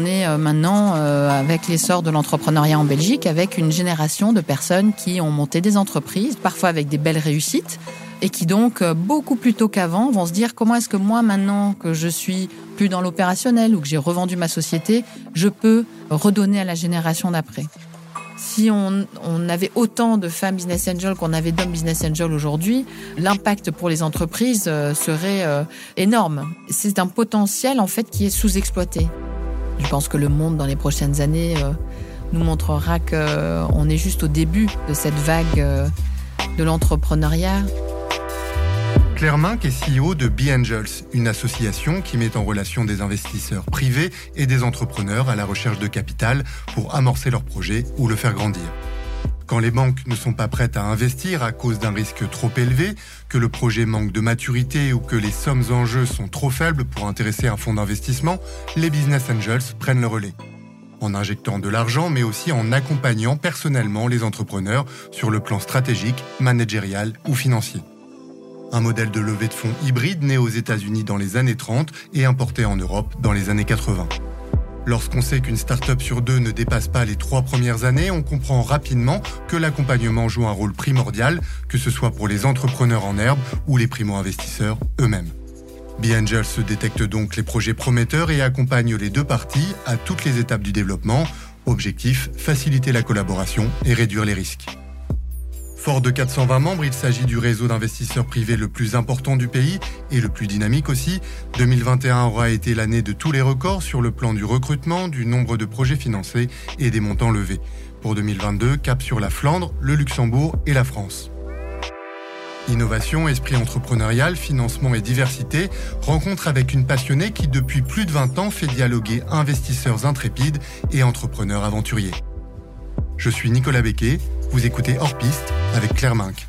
On est euh, maintenant, euh, avec l'essor de l'entrepreneuriat en Belgique, avec une génération de personnes qui ont monté des entreprises, parfois avec des belles réussites, et qui donc, euh, beaucoup plus tôt qu'avant, vont se dire comment est-ce que moi, maintenant que je suis plus dans l'opérationnel ou que j'ai revendu ma société, je peux redonner à la génération d'après? Si on, on, avait autant de femmes business angels qu'on avait d'hommes business angels aujourd'hui, l'impact pour les entreprises serait énorme. C'est un potentiel en fait qui est sous-exploité. Je pense que le monde dans les prochaines années euh, nous montrera qu'on euh, est juste au début de cette vague euh, de l'entrepreneuriat. Claire Minck est CEO de Be Angels, une association qui met en relation des investisseurs privés et des entrepreneurs à la recherche de capital pour amorcer leur projet ou le faire grandir. Quand les banques ne sont pas prêtes à investir à cause d'un risque trop élevé, que le projet manque de maturité ou que les sommes en jeu sont trop faibles pour intéresser un fonds d'investissement, les business angels prennent le relais. En injectant de l'argent, mais aussi en accompagnant personnellement les entrepreneurs sur le plan stratégique, managérial ou financier. Un modèle de levée de fonds hybride né aux États-Unis dans les années 30 et importé en Europe dans les années 80. Lorsqu'on sait qu'une start-up sur deux ne dépasse pas les trois premières années, on comprend rapidement que l'accompagnement joue un rôle primordial, que ce soit pour les entrepreneurs en herbe ou les primo-investisseurs eux-mêmes. B-Angel se détecte donc les projets prometteurs et accompagne les deux parties à toutes les étapes du développement. Objectif, faciliter la collaboration et réduire les risques. Fort de 420 membres, il s'agit du réseau d'investisseurs privés le plus important du pays et le plus dynamique aussi. 2021 aura été l'année de tous les records sur le plan du recrutement, du nombre de projets financés et des montants levés. Pour 2022, cap sur la Flandre, le Luxembourg et la France. Innovation, esprit entrepreneurial, financement et diversité, rencontre avec une passionnée qui depuis plus de 20 ans fait dialoguer investisseurs intrépides et entrepreneurs aventuriers. Je suis Nicolas Becquet, vous écoutez Hors Piste avec Claire Minck.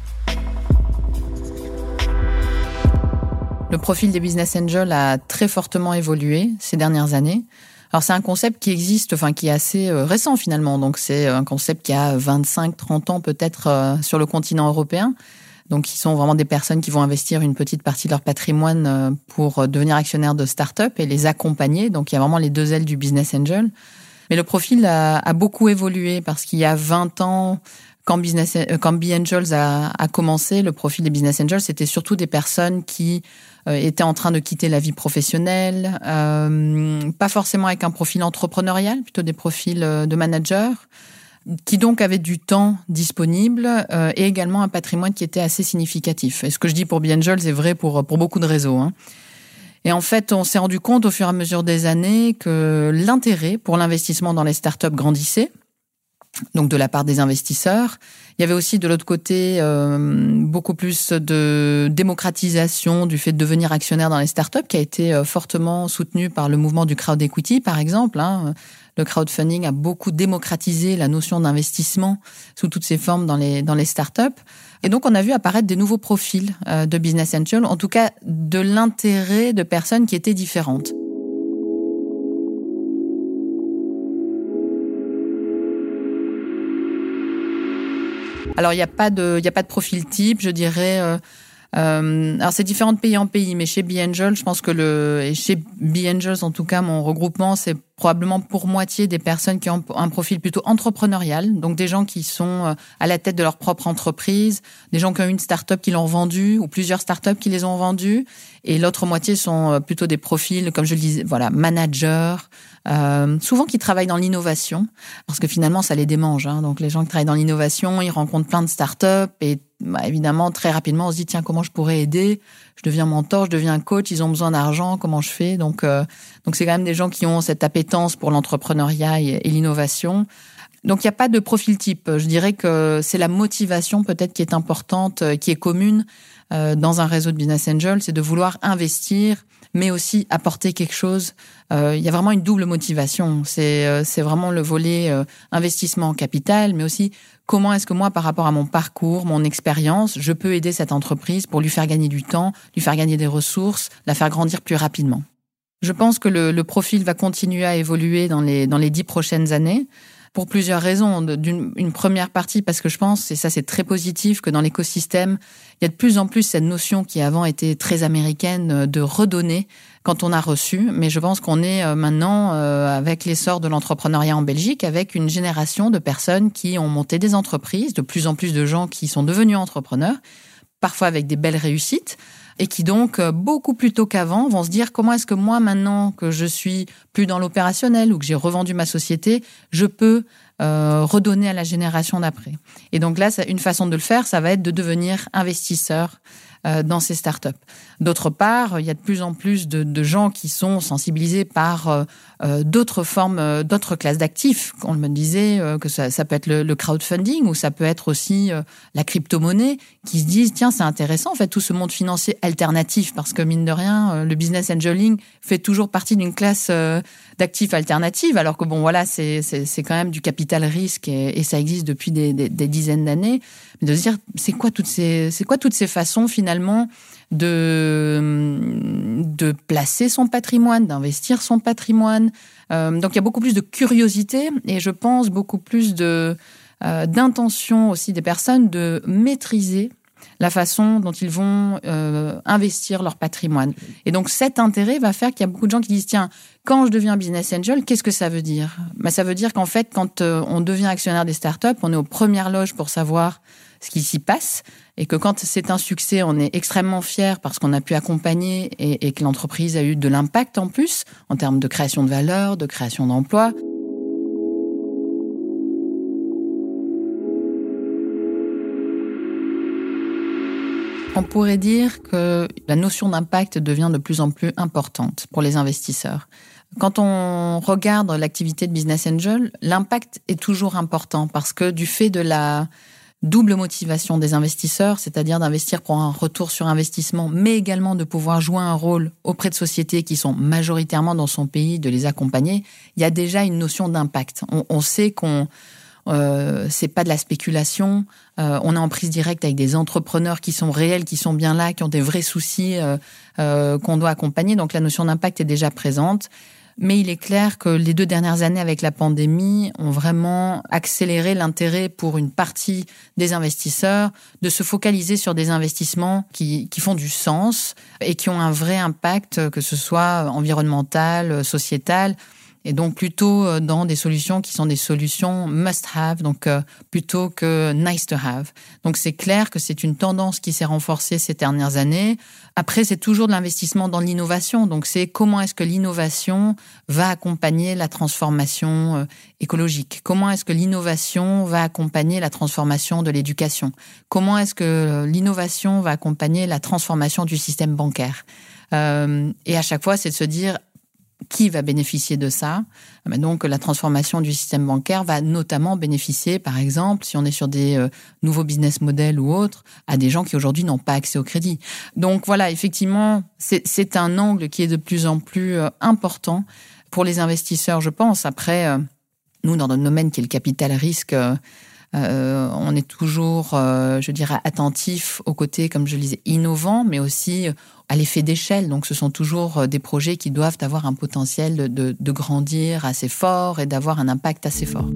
Le profil des business angels a très fortement évolué ces dernières années. Alors c'est un concept qui existe, enfin qui est assez euh, récent finalement. Donc c'est un concept qui a 25-30 ans peut-être euh, sur le continent européen. Donc, ils sont vraiment des personnes qui vont investir une petite partie de leur patrimoine euh, pour devenir actionnaires de start-up et les accompagner. Donc, il y a vraiment les deux ailes du business angel. Mais le profil a, a beaucoup évolué parce qu'il y a 20 ans, quand, business, euh, Angels a, a, commencé, le profil des business angels, c'était surtout des personnes qui euh, étaient en train de quitter la vie professionnelle, euh, pas forcément avec un profil entrepreneurial, plutôt des profils euh, de managers, qui donc avaient du temps disponible euh, et également un patrimoine qui était assez significatif. Et ce que je dis pour B Angels est vrai pour, pour beaucoup de réseaux. Hein. Et en fait, on s'est rendu compte au fur et à mesure des années que l'intérêt pour l'investissement dans les startups grandissait, donc de la part des investisseurs. Il y avait aussi de l'autre côté euh, beaucoup plus de démocratisation du fait de devenir actionnaire dans les startups, qui a été euh, fortement soutenu par le mouvement du crowd equity, par exemple. Hein. Le crowdfunding a beaucoup démocratisé la notion d'investissement sous toutes ses formes dans les dans les startups. Et donc, on a vu apparaître des nouveaux profils euh, de business angel, en tout cas de l'intérêt de personnes qui étaient différentes. Alors, il n'y a pas de, a pas de profil type, je dirais. Euh, alors c'est différent de pays en pays, mais chez B-Angel, je pense que le et chez B-Angels en tout cas, mon regroupement, c'est probablement pour moitié des personnes qui ont un profil plutôt entrepreneurial, donc des gens qui sont euh, à la tête de leur propre entreprise, des gens qui ont une start-up qui l'ont vendue ou plusieurs start-up qui les ont vendues, et l'autre moitié sont euh, plutôt des profils, comme je le disais, voilà, managers, euh, souvent qui travaillent dans l'innovation, parce que finalement ça les démange. Hein. Donc les gens qui travaillent dans l'innovation, ils rencontrent plein de start-up et bah, évidemment très rapidement on se dit tiens comment je pourrais aider? Je deviens mentor, je deviens coach, ils ont besoin d'argent, comment je fais? Donc euh, donc c'est quand même des gens qui ont cette appétence pour l'entrepreneuriat et, l'innovation. Donc il n'y a pas de profil type. Je dirais que c'est la motivation peut-être qui est importante, euh, qui est commune euh, dans un réseau de business angels, c'est de vouloir investir mais aussi apporter quelque chose. Euh, il y a vraiment une double motivation. C'est euh, vraiment le volet euh, investissement en capital, mais aussi comment est-ce que moi, par rapport à mon parcours, mon expérience, je peux aider cette entreprise pour lui faire gagner du temps, lui faire gagner des ressources, la faire grandir plus rapidement. Je pense que le, le profil va continuer à évoluer dans les dans les dix prochaines années pour plusieurs raisons. D'une une première partie parce que je pense, et ça c'est très positif, que dans l'écosystème, il y a de plus en plus cette notion qui avant était très américaine de redonner quand on a reçu, mais je pense qu'on est maintenant avec l'essor de l'entrepreneuriat en Belgique, avec une génération de personnes qui ont monté des entreprises, de plus en plus de gens qui sont devenus entrepreneurs, parfois avec des belles réussites et qui donc euh, beaucoup plus tôt qu'avant vont se dire comment est-ce que moi maintenant que je suis plus dans l'opérationnel ou que j'ai revendu ma société, je peux euh, redonner à la génération d'après? Et donc là, une façon de le faire, ça va être de devenir investisseur dans ces startups. D'autre part, il y a de plus en plus de, de gens qui sont sensibilisés par euh, euh d'autres formes, euh, d'autres classes d'actifs. On me disait que ça, ça, peut être le, le, crowdfunding ou ça peut être aussi la crypto-monnaie qui se disent tiens c'est intéressant en fait tout ce monde financier alternatif parce que mine de rien le business angeling fait toujours partie d'une classe d'actifs alternatifs alors que bon voilà c'est c'est quand même du capital risque et, et ça existe depuis des, des dizaines d'années. Mais de se dire c'est quoi toutes ces c'est quoi toutes ces façons finalement de, de placer son patrimoine, d'investir son patrimoine? Euh, donc il y a beaucoup plus de curiosité et je pense beaucoup plus de euh, d'intention aussi des personnes de maîtriser la façon dont ils vont euh, investir leur patrimoine. Et donc cet intérêt va faire qu'il y a beaucoup de gens qui disent tiens, quand je deviens business angel, qu'est-ce que ça veut dire? Ben, Ça veut dire qu'en fait, quand on devient actionnaire des startups, on est aux premières loges pour savoir ce qui s'y passe et que quand c'est un succès, on est extrêmement fier parce qu'on a pu accompagner et, que l'entreprise a eu de l'impact en plus en termes de création de valeur, de création d'emplois. On pourrait dire que la notion d'impact devient de plus en plus importante pour les investisseurs. Quand on regarde l'activité de Business Angel, l'impact est toujours important parce que du fait de la double motivation des investisseurs, c'est-à-dire d'investir pour un retour sur investissement, mais également de pouvoir jouer un rôle auprès de sociétés qui sont majoritairement dans son pays, de les accompagner, il y a déjà une notion d'impact. On, on, sait qu'on euh, c'est pas de la spéculation. Euh, on est en prise directe avec des entrepreneurs qui sont réels, qui sont bien là, qui ont des vrais soucis euh, euh qu'on doit accompagner. Donc la notion d'impact est déjà présente. Mais il est clair que les deux dernières années avec la pandémie ont vraiment accéléré l'intérêt pour une partie des investisseurs de se focaliser sur des investissements qui, qui font du sens et qui ont un vrai impact, que ce soit environnemental, sociétal et donc plutôt euh, dans des solutions qui sont des solutions must-have, donc euh, plutôt que nice-to-have. Donc c'est clair que c'est une tendance qui s'est renforcée ces dernières années. Après, c'est toujours de l'investissement dans l'innovation. Donc c'est comment est-ce que l'innovation va accompagner la transformation euh, écologique? Comment est-ce que l'innovation va accompagner la transformation de l'éducation? Comment est-ce que l'innovation va accompagner la transformation du système bancaire? Et à chaque fois, c'est de se dire qui va bénéficier de ça Donc la transformation du système bancaire va notamment bénéficier, par exemple, si on est sur des euh, nouveaux business models ou autres, à des gens qui aujourd'hui n'ont pas accès au crédit. Donc voilà, effectivement, c'est un angle qui est de plus en plus euh, important pour les investisseurs, je pense. Après, euh, nous, dans notre domaine qui est le capital risque, euh, on est toujours, euh, je dirais, attentif au côté, comme je le disais, innovant, mais aussi à l'effet d'échelle. Donc, ce sont toujours euh, des projets qui doivent avoir un potentiel de, de grandir assez fort et d'avoir un impact assez fort.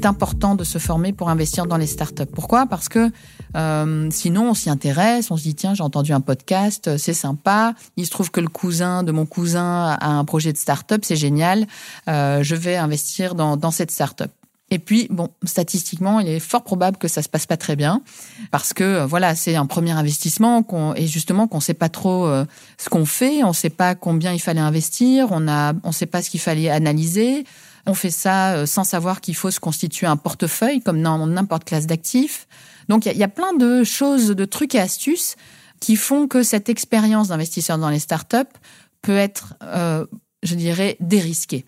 C'est important de se former pour investir dans les startups. Pourquoi? Parce que euh, sinon, on s'y intéresse, on se dit tiens, j'ai entendu un podcast, c'est sympa. Il se trouve que le cousin de mon cousin a un projet de startup, c'est génial. Euh, je vais investir dans, cette startup. Et puis, bon, statistiquement, il est fort probable que ça se passe pas très bien parce que euh, voilà, c'est un premier investissement et justement qu'on sait pas trop euh, ce qu'on fait, on sait pas combien il fallait investir, on a, on sait pas ce qu'il fallait analyser. On fait ça euh, sans savoir qu'il faut se constituer un portefeuille comme dans n'importe classe d'actifs. Donc il y, a plein de choses, de trucs et astuces qui font que cette expérience d'investisseur dans les startups peut être, euh, je dirais, dérisquée.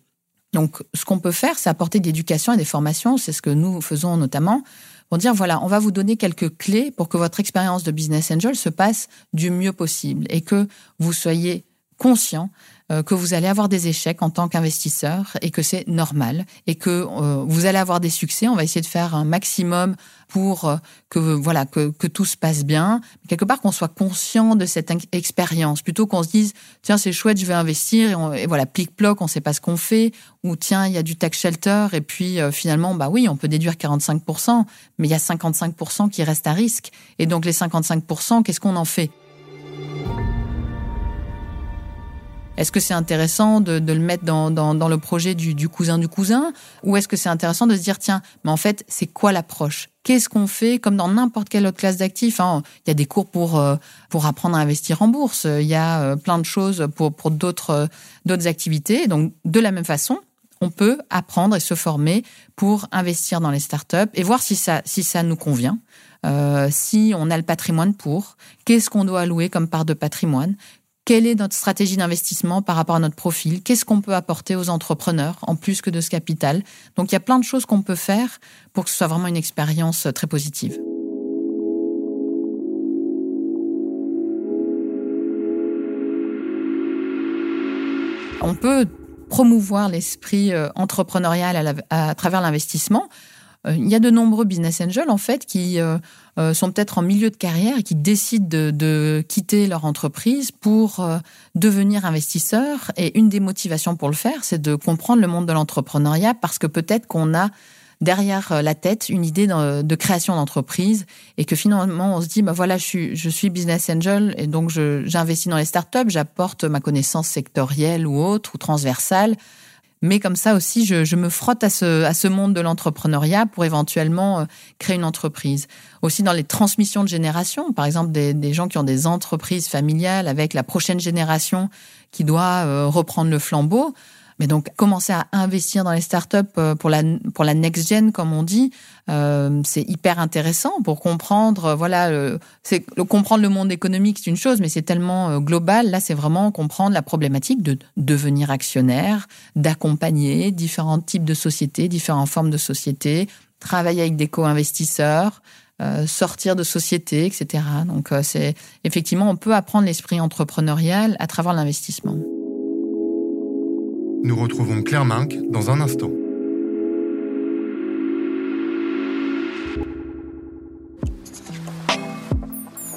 Donc ce qu'on peut faire, c'est apporter de l'éducation et des formations. C'est ce que nous faisons notamment pour dire voilà, on va vous donner quelques clés pour que votre expérience de business angel se passe du mieux possible et que vous soyez conscient que vous allez avoir des échecs en tant qu'investisseur et que c'est normal et que euh, vous allez avoir des succès. On va essayer de faire un maximum pour euh, que voilà que, que tout se passe bien. Quelque part qu'on soit conscient de cette expérience plutôt qu'on se dise tiens c'est chouette je vais investir et, voilà plic ploc on sait pas ce qu'on fait ou tiens il y a du tax shelter et puis finalement bah oui on peut déduire 45% mais il y a 55% qui restent à risque et donc les 55% qu'est-ce qu'on en fait? Est-ce que c'est intéressant de, le mettre dans, le projet du, cousin du cousin Ou est-ce que c'est intéressant de se dire, tiens, mais en fait, c'est quoi l'approche? Qu'est-ce qu'on fait? Comme dans n'importe quelle autre classe d'actifs, hein, il y a des cours pour, euh, pour apprendre à investir en bourse, il y a euh, plein de choses pour, pour d'autres, euh, activités. Donc, de la même façon, on peut apprendre et se former pour investir dans les startups et voir si ça, si ça nous convient. si on a le patrimoine pour, qu'est-ce qu'on doit allouer comme part de patrimoine, quelle est notre stratégie d'investissement par rapport à notre profil? Qu'est-ce qu'on peut apporter aux entrepreneurs en plus que de ce capital? Donc il y a plein de choses qu'on peut faire pour que ce soit vraiment une expérience très positive. On peut promouvoir l'esprit euh, entrepreneurial à, travers l'investissement. Euh, il y a de nombreux business angels en fait qui euh, euh, sont peut-être en milieu de carrière et qui décident de, quitter leur entreprise pour devenir investisseurs. Et une des motivations pour le faire, c'est de comprendre le monde de l'entrepreneuriat parce que peut-être qu'on a derrière la tête une idée de, création d'entreprise et que finalement on se dit bah voilà je suis je suis business angel et donc j'investis dans les startups j'apporte ma connaissance sectorielle ou autre ou transversale mais comme ça aussi, je, me frotte à ce, à ce monde de l'entrepreneuriat pour éventuellement euh, créer une entreprise. Aussi dans les transmissions de génération, par exemple des, des gens qui ont des entreprises familiales avec la prochaine génération qui doit euh, reprendre le flambeau. Mais donc commencer à investir dans les startups euh, pour la pour la next gen comme on dit, euh, c'est hyper intéressant pour comprendre euh, voilà c'est comprendre le monde économique c'est une chose mais c'est tellement global là c'est vraiment comprendre la problématique de devenir actionnaire, d'accompagner différents types de sociétés, différentes formes de sociétés, travailler avec des co-investisseurs, sortir de sociétés, etc. Donc c'est effectivement on peut apprendre l'esprit entrepreneurial à travers l'investissement. Nous retrouvons Claire Minck dans un instant.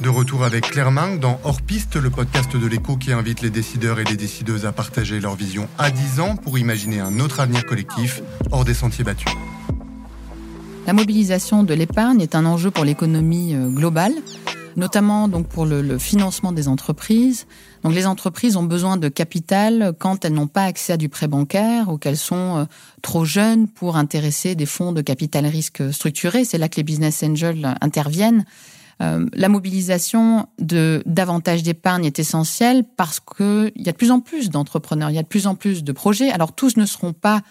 De retour avec Claire Minck dans Hors Piste, le podcast de l'écho qui invite les décideurs et les décideuses à partager leur vision à 10 ans pour imaginer un autre avenir collectif hors des sentiers battus. La mobilisation de l'épargne est un enjeu pour l'économie euh, globale notamment donc pour le, financement des entreprises. Donc les entreprises ont besoin de capital quand elles n'ont pas accès à du prêt bancaire ou qu'elles sont euh, trop jeunes pour intéresser des fonds de capital risque structurés. C'est là que les business angels interviennent. Euh, la mobilisation de davantage d'épargne est essentielle parce qu'il y a de plus en plus d'entrepreneurs, il y a de plus en plus de projets. Alors tous ne seront pas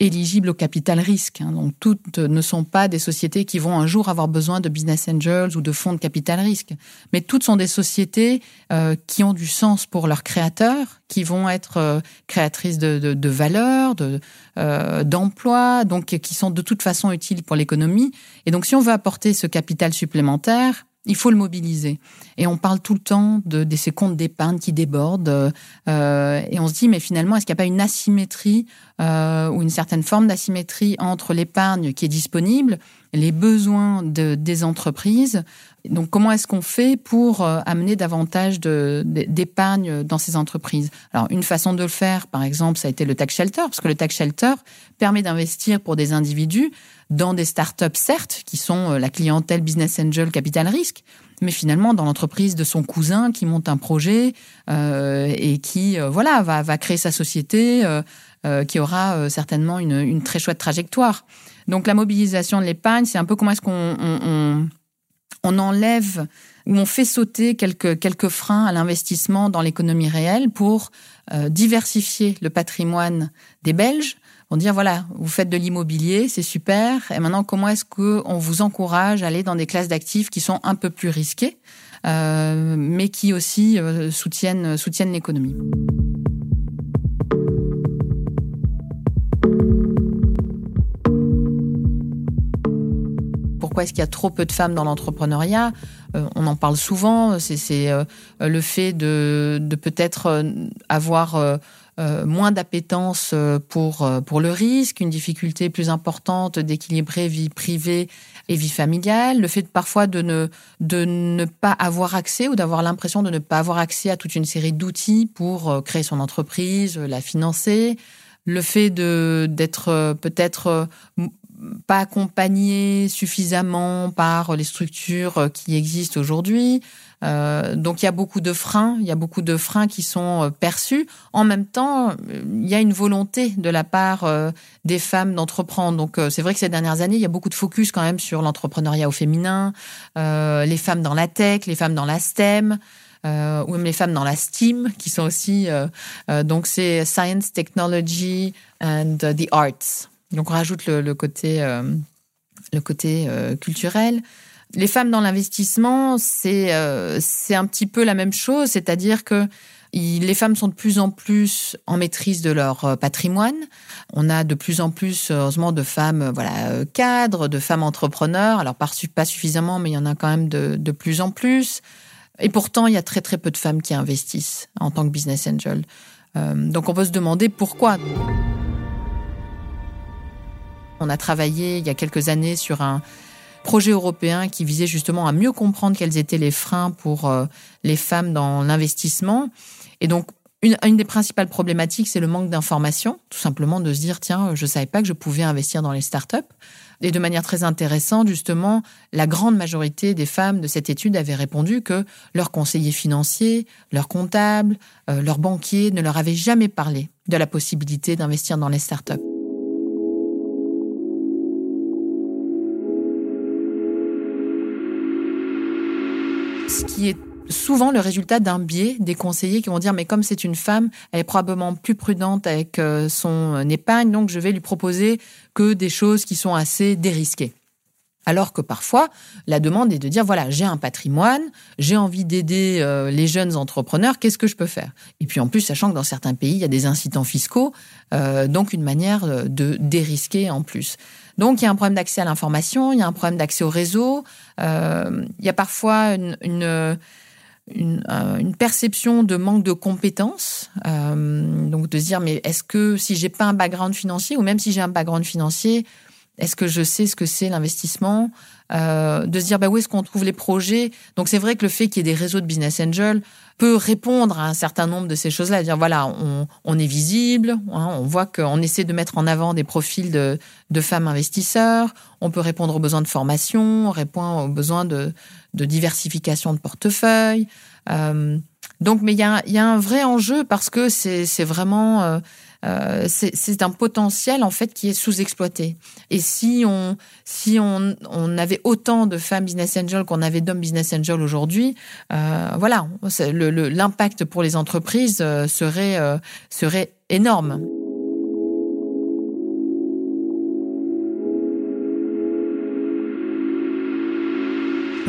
éligibles au capital risque. Hein. Donc toutes ne sont pas des sociétés qui vont un jour avoir besoin de business angels ou de fonds de capital risque, mais toutes sont des sociétés euh, qui ont du sens pour leurs créateurs, qui vont être euh, créatrices de, de, de valeur, de euh, d'emplois, donc qui sont de toute façon utiles pour l'économie. Et donc si on veut apporter ce capital supplémentaire, il faut le mobiliser. Et on parle tout le temps de, ces comptes d'épargne qui débordent. Euh, et on se dit, mais finalement, est-ce qu'il n'y a pas une asymétrie euh, ou une certaine forme d'asymétrie entre l'épargne qui est disponible, les besoins de, des entreprises Donc, comment est-ce qu'on fait pour euh, amener davantage d'épargne dans ces entreprises? Alors, une façon de le faire, par exemple, ça a été le tax shelter, parce que le tax shelter permet d'investir pour des individus dans des startups, certes, qui sont euh, la clientèle business angel capital risque, mais finalement dans l'entreprise de son cousin qui monte un projet euh, et qui euh, voilà va, va créer sa société, qui aura certainement une, une, très chouette trajectoire. Donc la mobilisation de l'épargne, c'est un peu comment est-ce qu'on on, on, enlève ou on fait sauter quelques, quelques freins à l'investissement dans l'économie réelle pour diversifier le patrimoine des Belges on dire voilà, vous faites de l'immobilier, c'est super. Et maintenant, comment est-ce qu'on vous encourage à aller dans des classes d'actifs qui sont un peu plus risquées, euh, mais qui aussi euh, soutiennent, soutiennent l'économie? Pourquoi est-ce qu'il y a trop peu de femmes dans l'entrepreneuriat? on en parle souvent. C'est le fait de, peut-être avoir euh, moins d'appétence euh, pour, euh, pour le risque, une difficulté plus importante d'équilibrer vie privée et vie familiale, le fait parfois de ne, de ne pas avoir accès ou d'avoir l'impression de ne pas avoir accès à toute une série d'outils pour créer son entreprise, la financer, le fait d'être peut-être pas accompagné suffisamment par les structures qui existent aujourd'hui, euh, donc il y a beaucoup de freins, il y a beaucoup de freins qui sont euh, perçus. En même temps, il y a une volonté de la part euh, des femmes d'entreprendre. Donc c'est vrai que ces dernières années, il y a beaucoup de focus quand même sur l'entrepreneuriat au féminin, les femmes dans la tech, les femmes dans la STEM. ou même les femmes dans la STEAM, qui sont aussi donc c'est Science, Technology and the Arts. Donc on rajoute le, côté le côté culturel. Les femmes dans l'investissement, c'est euh, c'est un petit peu la même chose, c'est-à-dire que les femmes sont de plus en plus en maîtrise de leur euh, patrimoine. On a de plus en plus, heureusement, de femmes euh, voilà cadres, de femmes entrepreneurs. Alors pas, pas suffisamment, mais il y en a quand même de, de plus en plus. Et pourtant, il y a très très peu de femmes qui investissent en tant que business angel. donc on peut se demander pourquoi. On a travaillé il y a quelques années sur un, projet européen qui visait justement à mieux comprendre quels étaient les freins pour euh, les femmes dans l'investissement. Et donc, une, des principales problématiques, c'est le manque d'information, tout simplement de se dire, tiens, je ne savais pas que je pouvais investir dans les startups. Et de manière très intéressante, justement, la grande majorité des femmes de cette étude avaient répondu que leur conseiller financier, leur comptable, euh, leur banquier ne leur avaient jamais parlé de la possibilité d'investir dans les startups. Ce qui est souvent le résultat d'un biais des conseillers qui vont dire mais comme c'est une femme, elle est probablement plus prudente avec euh, son épargne, donc je vais lui proposer que des choses qui sont assez dérisquées. Alors que parfois, la demande est de dire, voilà, j'ai un patrimoine, j'ai envie d'aider euh, les jeunes entrepreneurs, qu'est-ce que je peux faire? Et puis en plus, sachant que dans certains pays, il y a des incitants fiscaux, euh, donc une manière de dérisquer en plus. Donc il y a un problème d'accès à l'information, il y a un problème d'accès au réseau, euh, il y a parfois une, une une, perception de manque de compétences, donc de se dire mais est-ce que si j'ai pas un background financier ou même si j'ai un background financier, est-ce que je sais ce que c'est l'investissement euh, De se dire bah, où est-ce qu'on trouve les projets? Donc c'est vrai que le fait qu'il y ait des réseaux de business angels peut répondre à un certain nombre de ces choses-là. Dire voilà, on, on est visible, hein, on voit qu'on essaie de mettre en avant des profils de, de, femmes investisseurs, on peut répondre aux besoins de formation, on répond aux besoins de, de diversification de portefeuille. Euh, donc, mais il y a, y a, un vrai enjeu parce que c'est vraiment euh, euh, c'est un potentiel en fait qui est sous-exploité. Et si on si on, on avait autant de femmes business angels qu'on avait d'hommes business angels aujourd'hui, euh, voilà, l'impact pour les entreprises euh, serait serait énorme.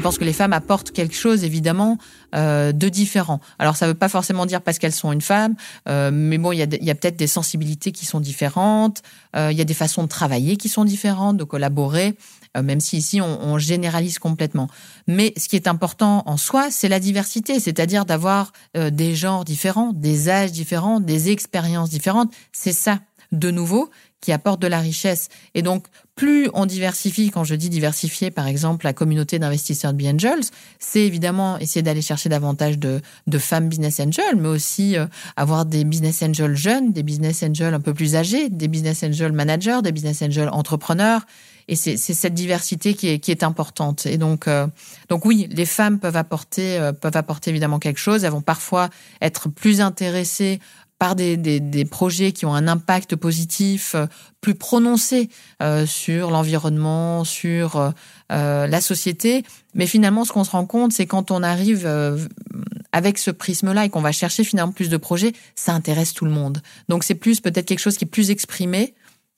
Pense que les femmes apportent quelque chose, évidemment, euh, de différent. Alors, ça ne veut pas forcément dire parce qu'elles sont une femme, euh, mais bon, il y a, y a peut-être des sensibilités qui sont différentes, euh, il y a des façons de travailler qui sont différentes, de collaborer, euh, même si ici, on, on, généralise complètement. Mais ce qui est important en soi, c'est la diversité, c'est-à-dire d'avoir euh, des genres différents, des âges différents, des expériences différentes. C'est ça, de nouveau, qui apporte de la richesse. Et donc, plus on diversifie, quand je dis diversifier, par exemple, la communauté d'investisseurs de B-Angels, c'est évidemment essayer d'aller chercher davantage de, femmes business angels, mais aussi euh, avoir des business angels jeunes, des business angels un peu plus âgés, des business angels managers, des business angels entrepreneurs. Et c'est cette diversité qui est, qui est importante. Et donc, euh, donc oui, les femmes peuvent apporter, euh, peuvent apporter évidemment quelque chose. Elles vont parfois être plus intéressées par des, des, projets qui ont un impact positif euh, plus prononcé euh, sur l'environnement, sur euh, la société. Mais finalement, ce qu'on se rend compte, c'est quand on arrive avec ce prisme-là et qu'on va chercher finalement plus de projets, ça intéresse tout le monde. Donc c'est plus peut-être quelque chose qui est plus exprimé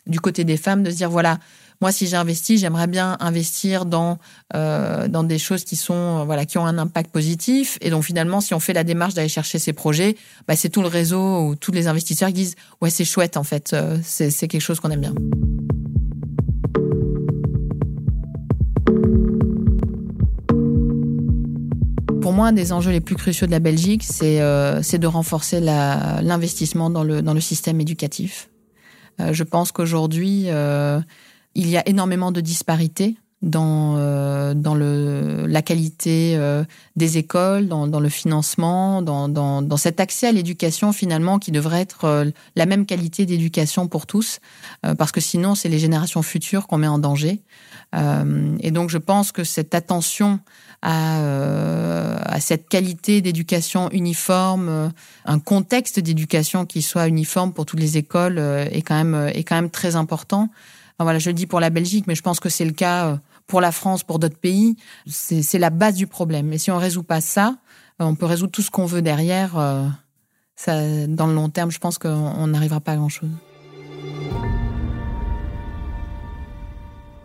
du côté des femmes, de se dire voilà, moi, si j'investis, j'aimerais bien investir dans euh, dans des choses qui sont euh, voilà qui ont un impact positif. Et donc finalement, si on fait la démarche d'aller chercher ces projets, bah, c'est tout le réseau ou tous les investisseurs qui disent ouais c'est chouette en fait, euh, c'est quelque chose qu'on aime bien. Pour moi, un des enjeux les plus cruciaux de la Belgique, c'est euh, de renforcer l'investissement dans le, dans le système éducatif. Je pense qu'aujourd'hui, il y a énormément de disparités dans euh, dans le la qualité euh, des écoles, dans, dans le financement, dans, dans, dans cet accès à l'éducation finalement qui devrait être euh, la même qualité d'éducation pour tous, parce que sinon c'est les générations futures qu'on met en danger. et donc je pense que cette attention à, à cette qualité d'éducation uniforme, un contexte d'éducation qui soit uniforme pour toutes les écoles est quand même est quand même très important. Voilà, je le dis pour la Belgique, mais je pense que c'est le cas pour la France, pour d'autres pays. C'est la base du problème. Et si on résout pas ça, euh, on peut résoudre tout ce qu'on veut derrière. Euh, ça, dans le long terme, je pense qu'on n'arrivera pas à grand-chose.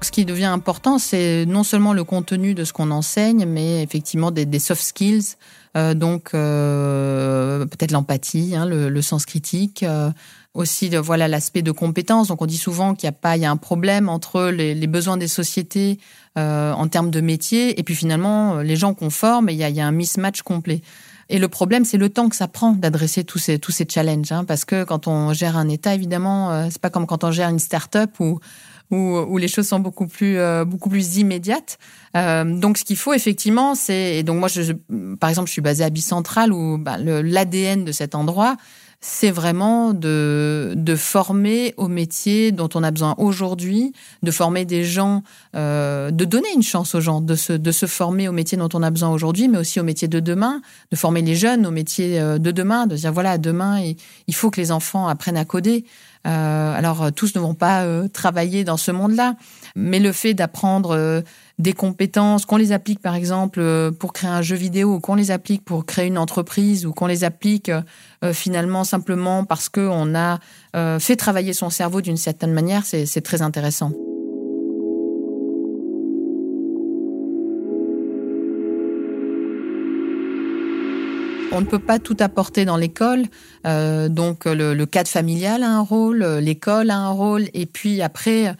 Ce qui devient important, c'est non seulement le contenu de ce qu'on enseigne, mais effectivement des, soft skills, euh, donc peut-être l'empathie, hein, le, sens critique, aussi voilà l'aspect de compétence. Donc on dit souvent qu'il y a pas, il y a un problème entre les, les besoins des sociétés euh, en termes de métier et puis finalement euh, les gens qu'on forme, il y a, il y a un mismatch complet. Et le problème, c'est le temps que ça prend d'adresser tous ces tous ces challenges, hein, parce que quand on gère un État, évidemment, euh, c'est pas comme quand on gère une start-up où où, où les choses sont beaucoup plus euh, beaucoup plus immédiates. Euh, donc ce qu'il faut effectivement, c'est et donc moi je, par exemple je suis basée à Bicentral où bah, l'ADN de cet endroit c'est vraiment de, de former au métier dont on a besoin aujourd'hui, de former des gens, euh, de donner une chance aux gens de se, de se former au métier dont on a besoin aujourd'hui, mais aussi au métier de demain, de former les jeunes au métier euh, de demain, de dire voilà, demain, il faut que les enfants apprennent à coder. Euh, alors tous ne vont pas euh, travailler dans ce monde-là, mais le fait d'apprendre euh, des compétences, qu'on les applique par exemple pour créer un jeu vidéo, qu'on les applique pour créer une entreprise, ou qu'on les applique finalement simplement parce qu'on a fait travailler son cerveau d'une certaine manière, c'est très intéressant. On ne peut pas tout apporter dans l'école. Euh, donc le, cadre familial a un rôle, l'école a un rôle, et puis après,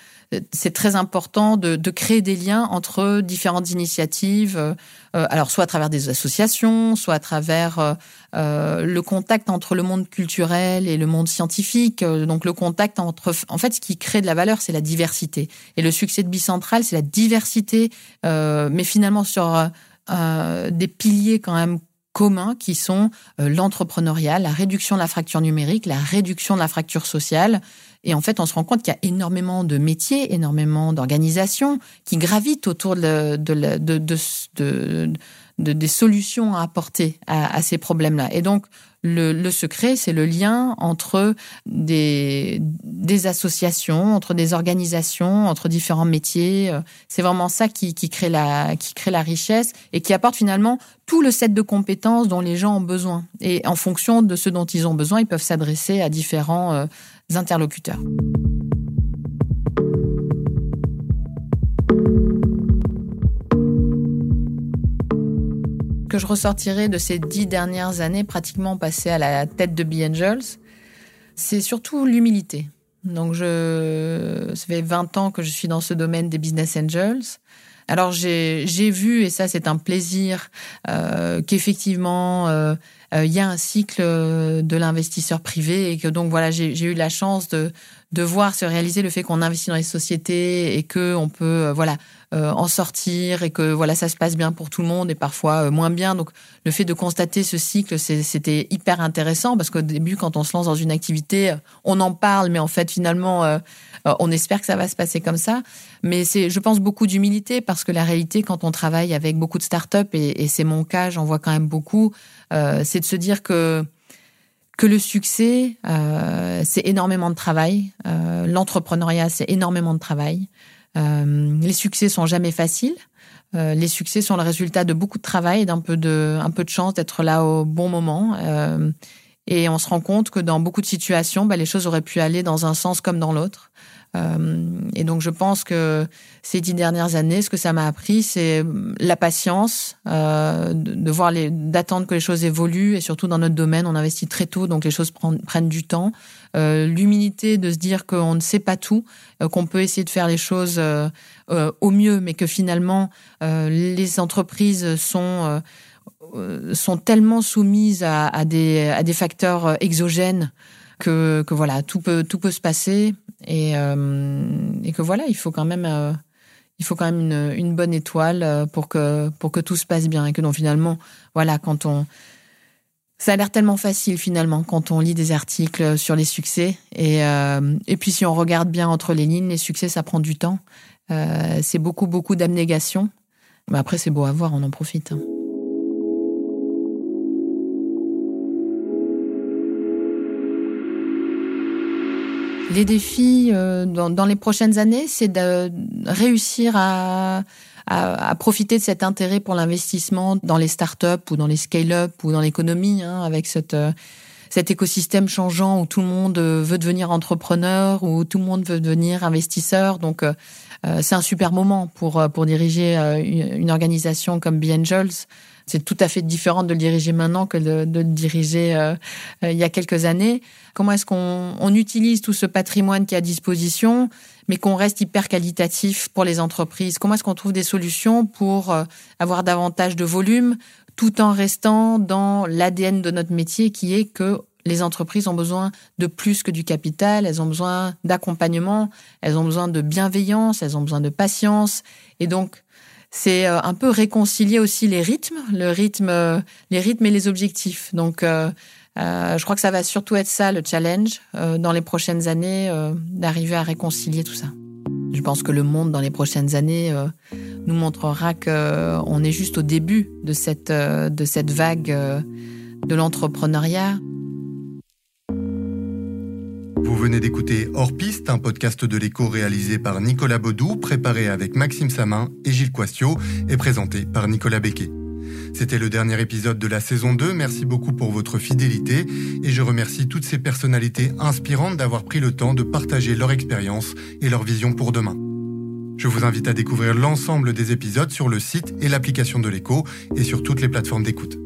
c'est très important de, de, créer des liens entre différentes initiatives. Euh, alors soit à travers des associations, soit à travers euh, le contact entre le monde culturel et le monde scientifique. Donc le contact entre, en fait, ce qui crée de la valeur, c'est la diversité. Et le succès de Bicentral, c'est la diversité, mais finalement sur des piliers quand même communs qui sont euh, l'entrepreneuriat, la réduction de la fracture numérique, la réduction de la fracture sociale. Et en fait, on se rend compte qu'il y a énormément de métiers, énormément d'organisations qui gravitent autour de, de, de, de des solutions à apporter à, à ces problèmes-là. Et donc, le, le secret, c'est le lien entre des, des associations, entre des organisations, entre différents métiers. C'est vraiment ça qui, qui, crée la, qui crée la richesse et qui apporte finalement tout le set de compétences dont les gens ont besoin. Et en fonction de ce dont ils ont besoin, ils peuvent s'adresser à différents euh, interlocuteurs. Je ressortirai de ces dix dernières années pratiquement passées à la tête de Be Angels, c'est surtout l'humilité. Donc, je, ça fait 20 ans que je suis dans ce domaine des business angels. Alors, j'ai vu, et ça, c'est un plaisir, euh, qu'effectivement, euh, euh, il y a un cycle de l'investisseur privé et que donc, voilà, j'ai eu la chance de, de voir se réaliser le fait qu'on investit dans les sociétés et que on peut, voilà, en sortir et que voilà ça se passe bien pour tout le monde et parfois euh, moins bien. Donc le fait de constater ce cycle, c'était hyper intéressant parce qu'au début, quand on se lance dans une activité, on en parle, mais en fait finalement, on espère que ça va se passer comme ça. Mais c'est, je pense, beaucoup d'humilité parce que la réalité, quand on travaille avec beaucoup de startups et, et c'est mon cas, j'en vois quand même beaucoup, c'est de se dire que que le succès, euh, c'est énormément de travail. Euh, L'entrepreneuriat, c'est énormément de travail. Euh, les succès sont jamais faciles. Euh, les succès sont le résultat de beaucoup de travail d'un peu de, un peu de chance d'être là au bon moment. Euh, et on se rend compte que dans beaucoup de situations, bah, les choses auraient pu aller dans un sens comme dans l'autre. Et donc, je pense que ces dix dernières années, ce que ça m'a appris, c'est la patience, de, voir les, d'attendre que les choses évoluent. Et surtout dans notre domaine, on investit très tôt, donc les choses prennent du temps. Euh, l'humilité de se dire qu'on ne sait pas tout, euh, qu'on peut essayer de faire les choses euh, euh, au mieux, mais que finalement les entreprises sont sont tellement soumises à, des, à des facteurs exogènes que, que voilà, tout peut, tout peut se passer. Et, et que voilà, il faut quand même il faut quand même une, une, bonne étoile euh, pour que pour que tout se passe bien. Et que non finalement voilà quand on ça a l'air tellement facile finalement quand on lit des articles sur les succès. Et euh, et puis si on regarde bien entre les lignes les succès ça prend du temps. Euh, c'est beaucoup beaucoup d'abnégation mais après c'est beau à voir on en profite hein. Les défis euh, dans, les prochaines années, c'est de réussir à, profiter de cet intérêt pour l'investissement dans les startups ou dans les scale-up ou dans l'économie, hein, avec cette, euh, cet écosystème changeant où tout le monde euh, veut devenir entrepreneur, où tout le monde veut devenir investisseur. Donc, c'est un super moment pour, pour diriger une, organisation comme B Angels c'est tout à fait différent de le diriger maintenant que de, le diriger euh, euh, il y a quelques années. Comment est-ce qu'on utilise tout ce patrimoine qui est à disposition, mais qu'on reste hyper qualitatif pour les entreprises Comment est-ce qu'on trouve des solutions pour euh, avoir davantage de volume tout en restant dans l'ADN de notre métier qui est que les entreprises ont besoin de plus que du capital, elles ont besoin d'accompagnement, elles ont besoin de bienveillance, elles ont besoin de patience. Et donc, c'est euh, un peu réconcilier aussi les rythmes, le rythme, euh, les rythmes et les objectifs. Donc, je crois que ça va surtout être ça le challenge dans les prochaines années, d'arriver à réconcilier tout ça. Je pense que le monde dans les prochaines années nous montrera que on est juste au début de cette de cette vague de l'entrepreneuriat. Vous venez d'écouter Hors Piste, un podcast de l'écho réalisé par Nicolas Baudou, préparé avec Maxime Samin et Gilles Quastio et présenté par Nicolas Becquet. C'était le dernier épisode de la saison 2. Merci beaucoup pour votre fidélité et je remercie toutes ces personnalités inspirantes d'avoir pris le temps de partager leur expérience et leur vision pour demain. Je vous invite à découvrir l'ensemble des épisodes sur le site et l'application de l'écho et sur toutes les plateformes d'écoute.